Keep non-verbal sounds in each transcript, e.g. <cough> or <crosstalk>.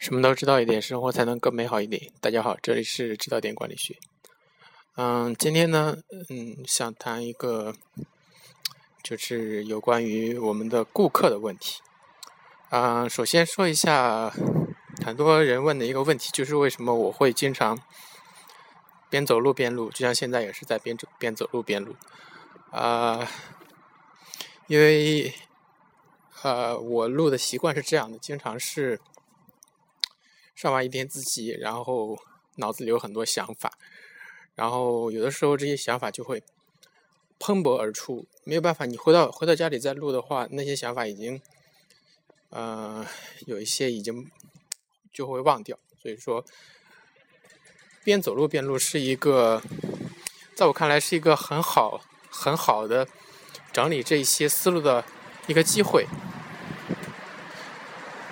什么都知道一点，生活才能更美好一点。大家好，这里是知道点管理学。嗯，今天呢，嗯，想谈一个，就是有关于我们的顾客的问题。啊，首先说一下，很多人问的一个问题，就是为什么我会经常边走路边录，就像现在也是在边走边走路边录。啊，因为。呃，我录的习惯是这样的，经常是上完一天自习，然后脑子里有很多想法，然后有的时候这些想法就会喷薄而出，没有办法，你回到回到家里再录的话，那些想法已经，呃，有一些已经就会忘掉，所以说边走路边录是一个，在我看来是一个很好很好的整理这些思路的一个机会。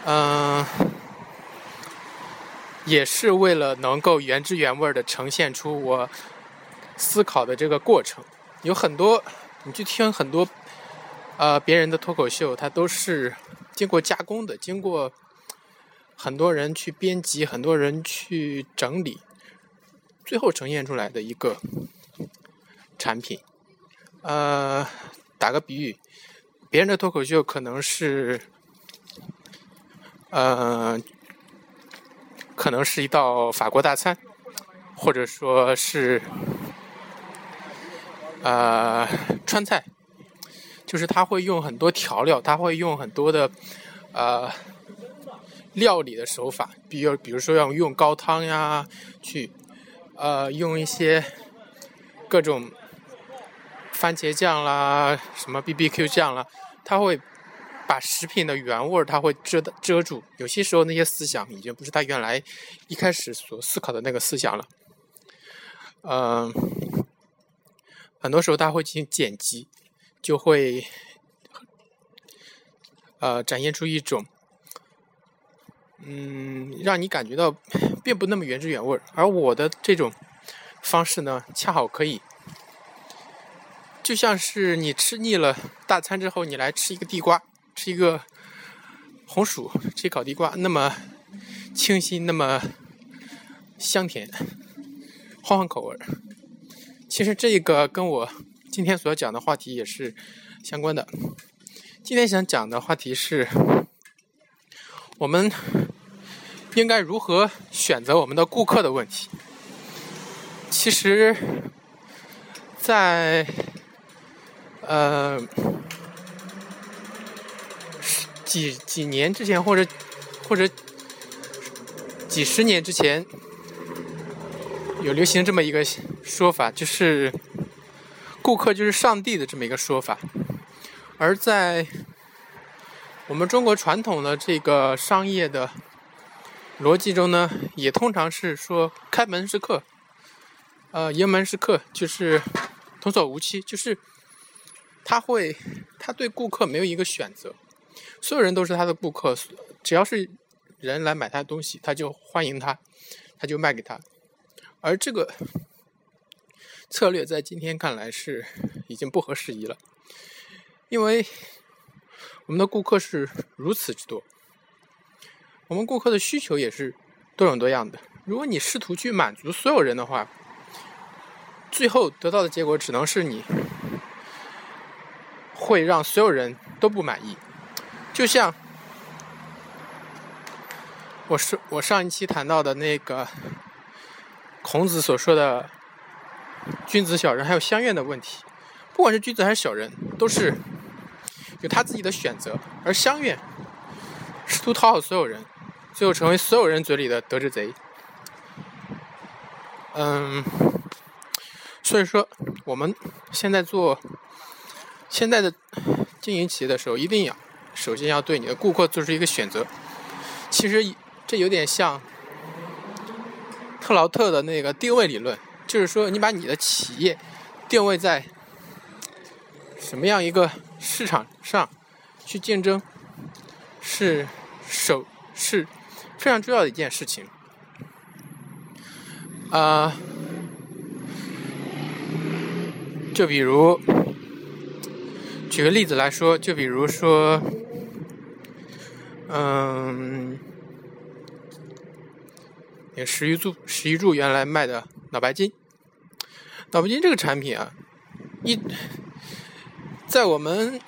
嗯，也是为了能够原汁原味的呈现出我思考的这个过程。有很多，你去听很多呃别人的脱口秀，它都是经过加工的，经过很多人去编辑，很多人去整理，最后呈现出来的一个产品。呃，打个比喻，别人的脱口秀可能是。呃，可能是一道法国大餐，或者说是呃川菜，就是他会用很多调料，他会用很多的呃料理的手法，比如比如说要用高汤呀，去呃用一些各种番茄酱啦，什么 B B Q 酱啦，他会。把食品的原味儿，它会遮遮住。有些时候，那些思想已经不是他原来一开始所思考的那个思想了。嗯，很多时候他会进行剪辑，就会呃展现出一种嗯，让你感觉到并不那么原汁原味儿。而我的这种方式呢，恰好可以，就像是你吃腻了大餐之后，你来吃一个地瓜。是一个红薯，吃烤地瓜，那么清新，那么香甜，换换口味。其实这个跟我今天所要讲的话题也是相关的。今天想讲的话题是，我们应该如何选择我们的顾客的问题。其实，在呃。几几年之前，或者或者几十年之前，有流行这么一个说法，就是顾客就是上帝的这么一个说法。而在我们中国传统的这个商业的逻辑中呢，也通常是说开门是客，呃，迎门是客，就是童叟无欺，就是他会他对顾客没有一个选择。所有人都是他的顾客，只要是人来买他的东西，他就欢迎他，他就卖给他。而这个策略在今天看来是已经不合时宜了，因为我们的顾客是如此之多，我们顾客的需求也是多种多样的。如果你试图去满足所有人的话，最后得到的结果只能是你会让所有人都不满意。就像我是我上一期谈到的那个孔子所说的君子小人还有相怨的问题，不管是君子还是小人，都是有他自己的选择，而相怨试图讨好所有人，最后成为所有人嘴里的得之贼。嗯，所以说我们现在做现在的经营企业的时候，一定要。首先要对你的顾客做出一个选择，其实这有点像特劳特的那个定位理论，就是说你把你的企业定位在什么样一个市场上去竞争，是首是非常重要的一件事情。啊，就比如举个例子来说，就比如说。嗯，十一柱十一柱原来卖的脑白金，脑白金这个产品啊，一在我们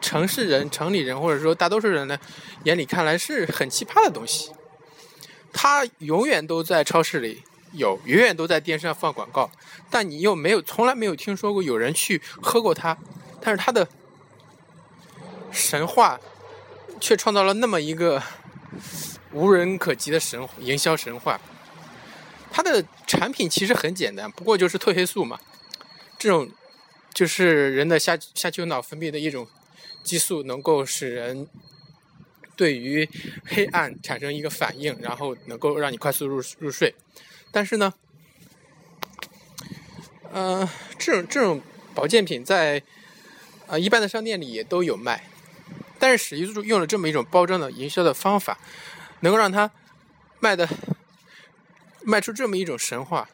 城市人、城里人或者说大多数人的眼里看来是很奇葩的东西。它永远都在超市里有，永远都在电视上放广告，但你又没有从来没有听说过有人去喝过它。但是它的神话却创造了那么一个。<laughs> 无人可及的神营销神话，它的产品其实很简单，不过就是褪黑素嘛，这种就是人的下下丘脑分泌的一种激素，能够使人对于黑暗产生一个反应，然后能够让你快速入入睡。但是呢，呃，这种这种保健品在啊一般的商店里也都有卖，但是史玉柱用了这么一种包装的营销的方法。能够让他卖的卖出这么一种神话，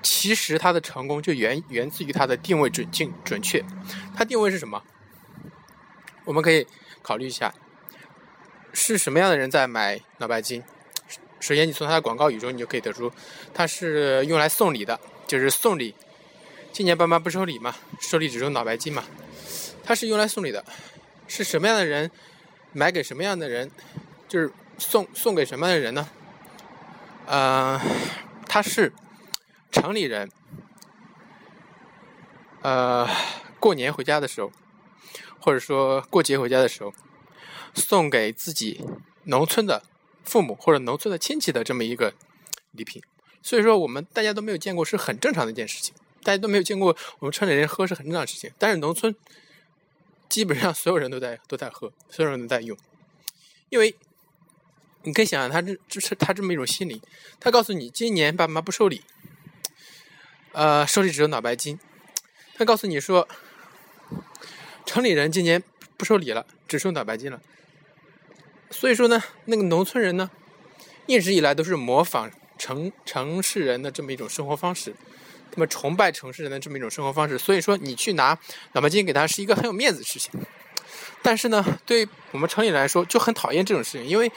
其实它的成功就源源自于它的定位准进准确。它定位是什么？我们可以考虑一下，是什么样的人在买脑白金？首先，你从它的广告语中，你就可以得出，它是用来送礼的，就是送礼。今年爸妈不收礼嘛，收礼只收脑白金嘛，它是用来送礼的。是什么样的人？买给什么样的人，就是送送给什么样的人呢？呃，他是城里人，呃，过年回家的时候，或者说过节回家的时候，送给自己农村的父母或者农村的亲戚的这么一个礼品。所以说，我们大家都没有见过，是很正常的一件事情。大家都没有见过，我们城里人喝是很正常的事情，但是农村。基本上所有人都在都在喝，所有人都在用，因为你可以想想他这这是他这么一种心理，他告诉你今年爸妈不收礼，呃，收礼只有脑白金，他告诉你说城里人今年不收礼了，只收脑白金了，所以说呢，那个农村人呢，一直以来都是模仿城城市人的这么一种生活方式。那么崇拜城市人的这么一种生活方式，所以说你去拿脑白金给他是一个很有面子的事情。但是呢，对我们城里人来说就很讨厌这种事情，因为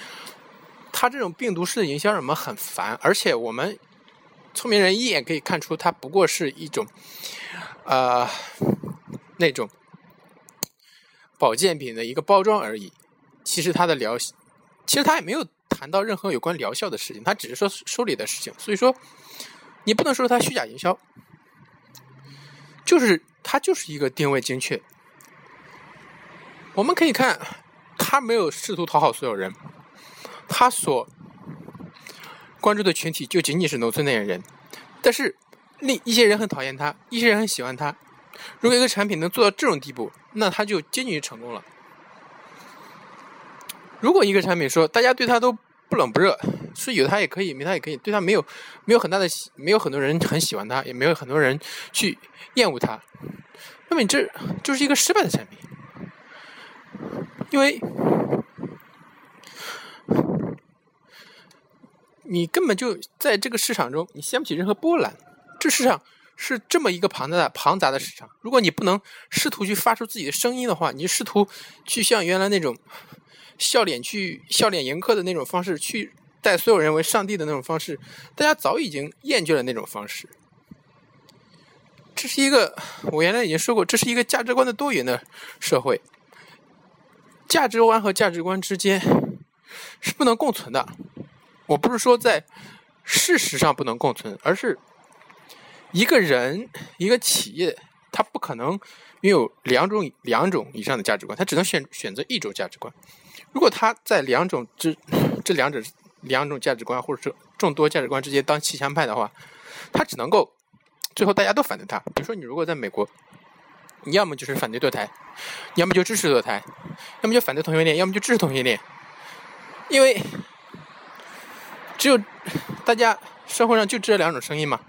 他这种病毒式的营销让我们很烦，而且我们聪明人一眼可以看出，它不过是一种呃那种保健品的一个包装而已。其实它的疗，其实他也没有谈到任何有关疗效的事情，他只是说收礼的事情。所以说。你不能说它虚假营销，就是它就是一个定位精确。我们可以看，他没有试图讨好所有人，他所关注的群体就仅仅是农村那些人。但是，另一些人很讨厌他，一些人很喜欢他。如果一个产品能做到这种地步，那他就接近于成功了。如果一个产品说大家对他都不冷不热。是有他也可以，没他也可以，对他没有没有很大的，没有很多人很喜欢他，也没有很多人去厌恶他。那么你这就是一个失败的产品，因为你根本就在这个市场中，你掀不起任何波澜。这市场是这么一个庞大的庞杂的市场，如果你不能试图去发出自己的声音的话，你试图去像原来那种笑脸去笑脸迎客的那种方式去。带所有人为上帝的那种方式，大家早已经厌倦了那种方式。这是一个，我原来已经说过，这是一个价值观的多元的社会。价值观和价值观之间是不能共存的。我不是说在事实上不能共存，而是一个人、一个企业，他不可能拥有两种、两种以上的价值观，他只能选选择一种价值观。如果他在两种之这两者。两种价值观，或者是众多价值观之间当骑墙派的话，他只能够最后大家都反对他。比如说，你如果在美国，你要么就是反对堕胎，要么就支持堕胎，要么就反对同性恋，要么就支持同性恋。因为只有大家社会上就这两种声音嘛。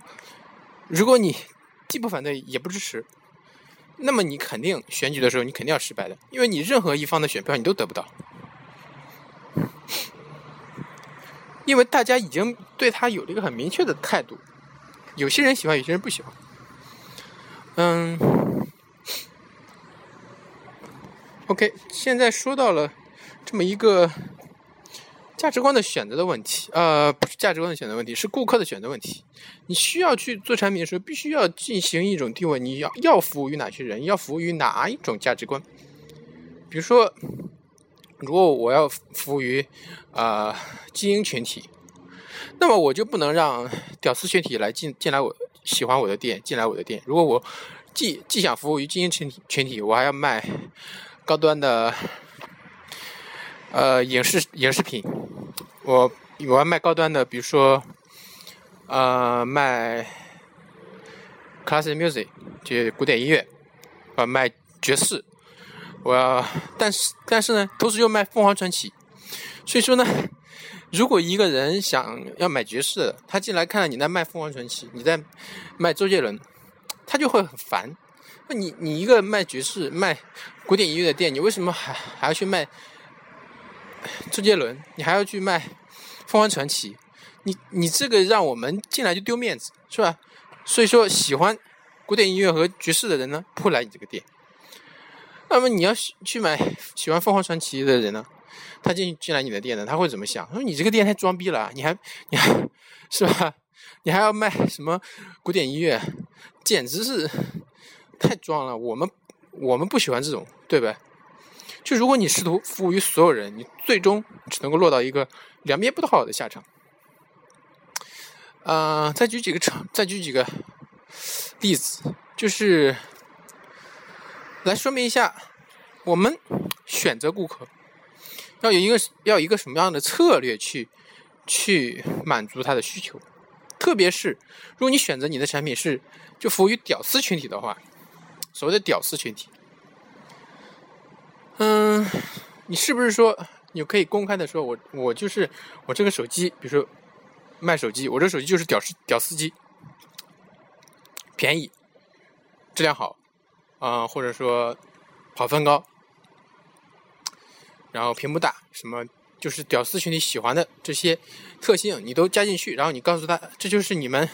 如果你既不反对也不支持，那么你肯定选举的时候你肯定要失败的，因为你任何一方的选票你都得不到。因为大家已经对他有了一个很明确的态度，有些人喜欢，有些人不喜欢。嗯，OK，现在说到了这么一个价值观的选择的问题，呃，不是价值观的选择问题，是顾客的选择问题。你需要去做产品的时候，必须要进行一种定位，你要要服务于哪些人，要服务于哪一种价值观。比如说，如果我要服务于呃精英群体，那么我就不能让屌丝群体来进进来我喜欢我的店，进来我的店。如果我既既想服务于精英群体群体，我还要卖高端的。呃，影视影视品，我我要卖高端的，比如说，呃，卖 classic music，就古典音乐，呃，卖爵士，我，但是但是呢，同时又卖凤凰传奇，所以说呢，如果一个人想要买爵士，他进来看到你在卖凤凰传奇，你在卖周杰伦，他就会很烦。那你你一个卖爵士、卖古典音乐的店，你为什么还还要去卖？周杰伦，你还要去卖凤凰传奇，你你这个让我们进来就丢面子，是吧？所以说，喜欢古典音乐和爵士的人呢，不来你这个店。<laughs> 那么你要去买喜欢凤凰传奇的人呢，他进进来你的店呢，他会怎么想？说你这个店太装逼了，你还你还是吧？你还要卖什么古典音乐？简直是太装了。我们我们不喜欢这种，对吧？就如果你试图服务于所有人，你最终只能够落到一个两边不讨好的下场。呃，再举几个场，再举几个例子，就是来说明一下，我们选择顾客要有一个要一个什么样的策略去去满足他的需求。特别是如果你选择你的产品是就服务于屌丝群体的话，所谓的屌丝群体。嗯，你是不是说你可以公开的说，我我就是我这个手机，比如说卖手机，我这手机就是屌丝屌丝机，便宜，质量好，啊，或者说跑分高，然后屏幕大，什么就是屌丝群体喜欢的这些特性，你都加进去，然后你告诉他，这就是你们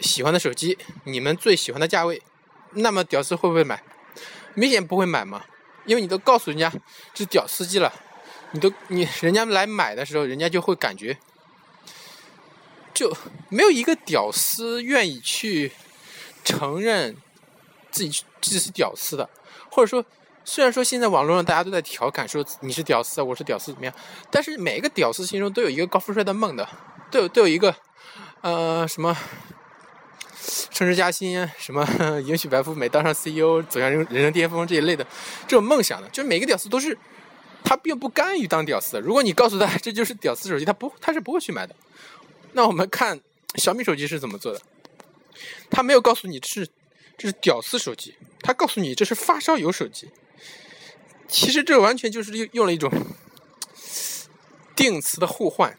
喜欢的手机，你们最喜欢的价位，那么屌丝会不会买？明显不会买嘛。因为你都告诉人家是屌司机了，你都你人家来买的时候，人家就会感觉就没有一个屌丝愿意去承认自己自己是屌丝的，或者说，虽然说现在网络上大家都在调侃说你是屌丝，我是屌丝怎么样，但是每一个屌丝心中都有一个高富帅的梦的，都有都有一个呃什么。升职加薪，什么 <laughs> 迎娶白富美，当上 CEO，走向人人生巅峰这一类的这种梦想的，就每个屌丝都是他并不甘于当屌丝的。如果你告诉他 <laughs> 这就是屌丝手机，他不他是不会去买的。那我们看小米手机是怎么做的？他没有告诉你是这是屌丝手机，他告诉你这是发烧友手机。其实这完全就是用用了一种定词的互换，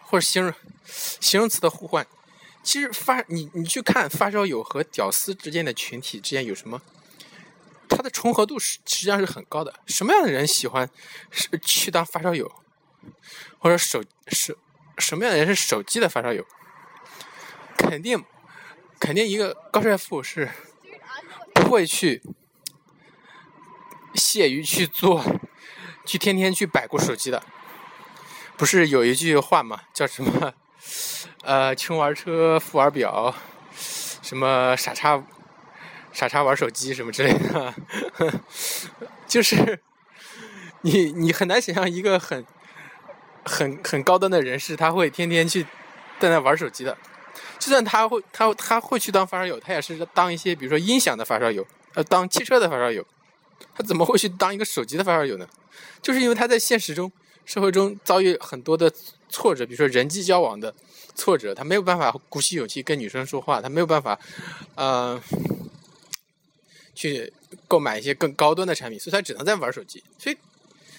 或者形容形容词的互换。其实发你你去看发烧友和屌丝之间的群体之间有什么？它的重合度是实际上是很高的。什么样的人喜欢是去当发烧友，或者手手什么样的人是手机的发烧友？肯定肯定一个高帅富是不会去屑于去做，去天天去摆过手机的。不是有一句话吗？叫什么？呃，穷玩车，富玩表，什么傻叉，傻叉玩手机什么之类的，就是你你很难想象一个很很很高端的人士，他会天天去在那玩手机的。就算他会他他会去当发烧友，他也是当一些比如说音响的发烧友，呃，当汽车的发烧友，他怎么会去当一个手机的发烧友呢？就是因为他在现实中。社会中遭遇很多的挫折，比如说人际交往的挫折，他没有办法鼓起勇气跟女生说话，他没有办法，呃，去购买一些更高端的产品，所以他只能在玩手机。所以，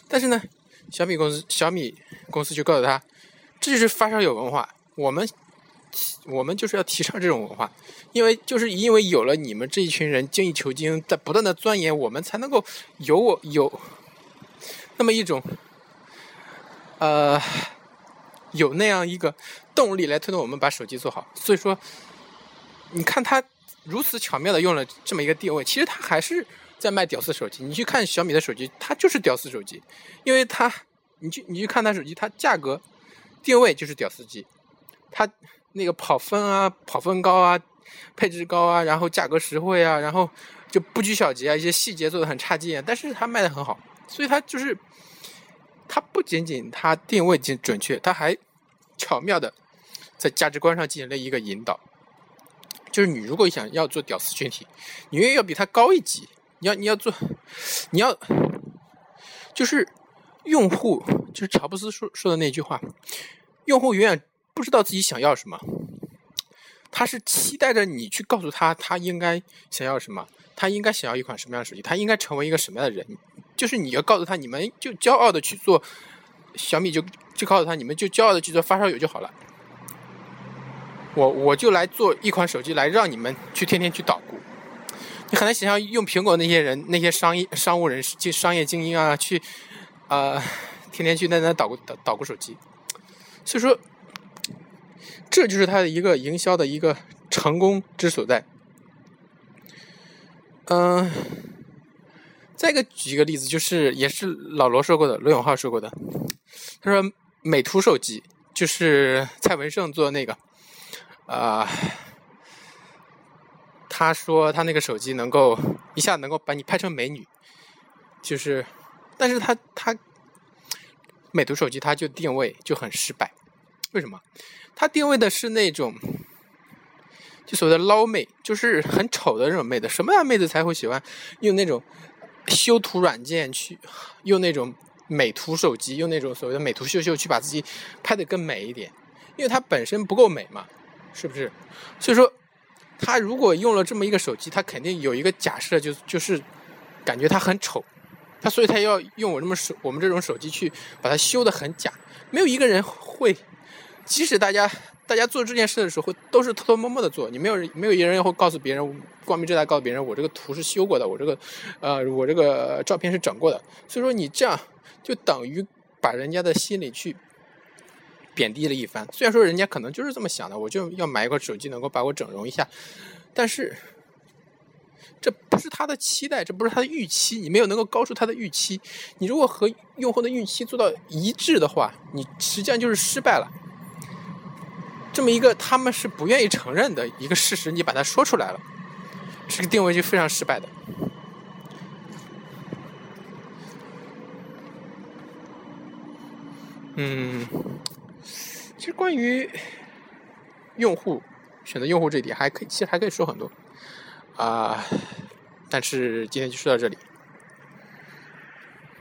但是呢，小米公司小米公司就告诉他，这就是发烧友文化，我们我们就是要提倡这种文化，因为就是因为有了你们这一群人精益求精，在不断的钻研，我们才能够有我有那么一种。呃，有那样一个动力来推动我们把手机做好，所以说，你看他如此巧妙的用了这么一个定位，其实他还是在卖屌丝手机。你去看小米的手机，它就是屌丝手机，因为它你去你去看它手机，它价格定位就是屌丝机，它那个跑分啊，跑分高啊，配置高啊，然后价格实惠啊，然后就不拘小节啊，一些细节做的很差劲，但是它卖的很好，所以它就是它不仅仅它定位准准确，它还巧妙的在价值观上进行了一个引导。就是你如果想要做屌丝群体，你愿意要比他高一级，你要你要做，你要就是用户，就是乔布斯说说的那句话，用户永远不知道自己想要什么，他是期待着你去告诉他他应该想要什么，他应该想要一款什么样的手机，他应该成为一个什么样的人，就是你要告诉他，你们就骄傲的去做小米，就就告诉他，你们就骄傲的去做发烧友就好了。我我就来做一款手机，来让你们去天天去捣鼓。你很难想象用苹果那些人、那些商业商务人士、就商业精英啊，去啊，天天去在那捣鼓捣捣鼓手机。所以说，这就是他的一个营销的一个成功之所在。嗯，再一个举一个例子，就是也是老罗说过的，罗永浩说过的，他说美图手机就是蔡文胜做那个。啊，他说他那个手机能够一下能够把你拍成美女，就是，但是他他美图手机它就定位就很失败，为什么？它定位的是那种就所谓的捞妹，就是很丑的那种妹子。什么样妹子才会喜欢用那种修图软件去用那种美图手机，用那种所谓的美图秀秀去把自己拍的更美一点？因为它本身不够美嘛。是不是？所以说，他如果用了这么一个手机，他肯定有一个假设，就就是感觉他很丑，他所以他要用我这么手我们这种手机去把它修的很假。没有一个人会，即使大家大家做这件事的时候都是偷偷摸摸的做，你没有没有一人会告诉别人光明正大告诉别人我这个图是修过的，我这个呃我这个照片是整过的。所以说你这样就等于把人家的心里去。贬低了一番，虽然说人家可能就是这么想的，我就要买一款手机能够把我整容一下，但是这不是他的期待，这不是他的预期，你没有能够高出他的预期。你如果和用户的预期做到一致的话，你实际上就是失败了。这么一个他们是不愿意承认的一个事实，你把它说出来了，这个定位就非常失败的。嗯。其实关于用户选择用户这一点，还可以，其实还可以说很多啊。但是今天就说到这里，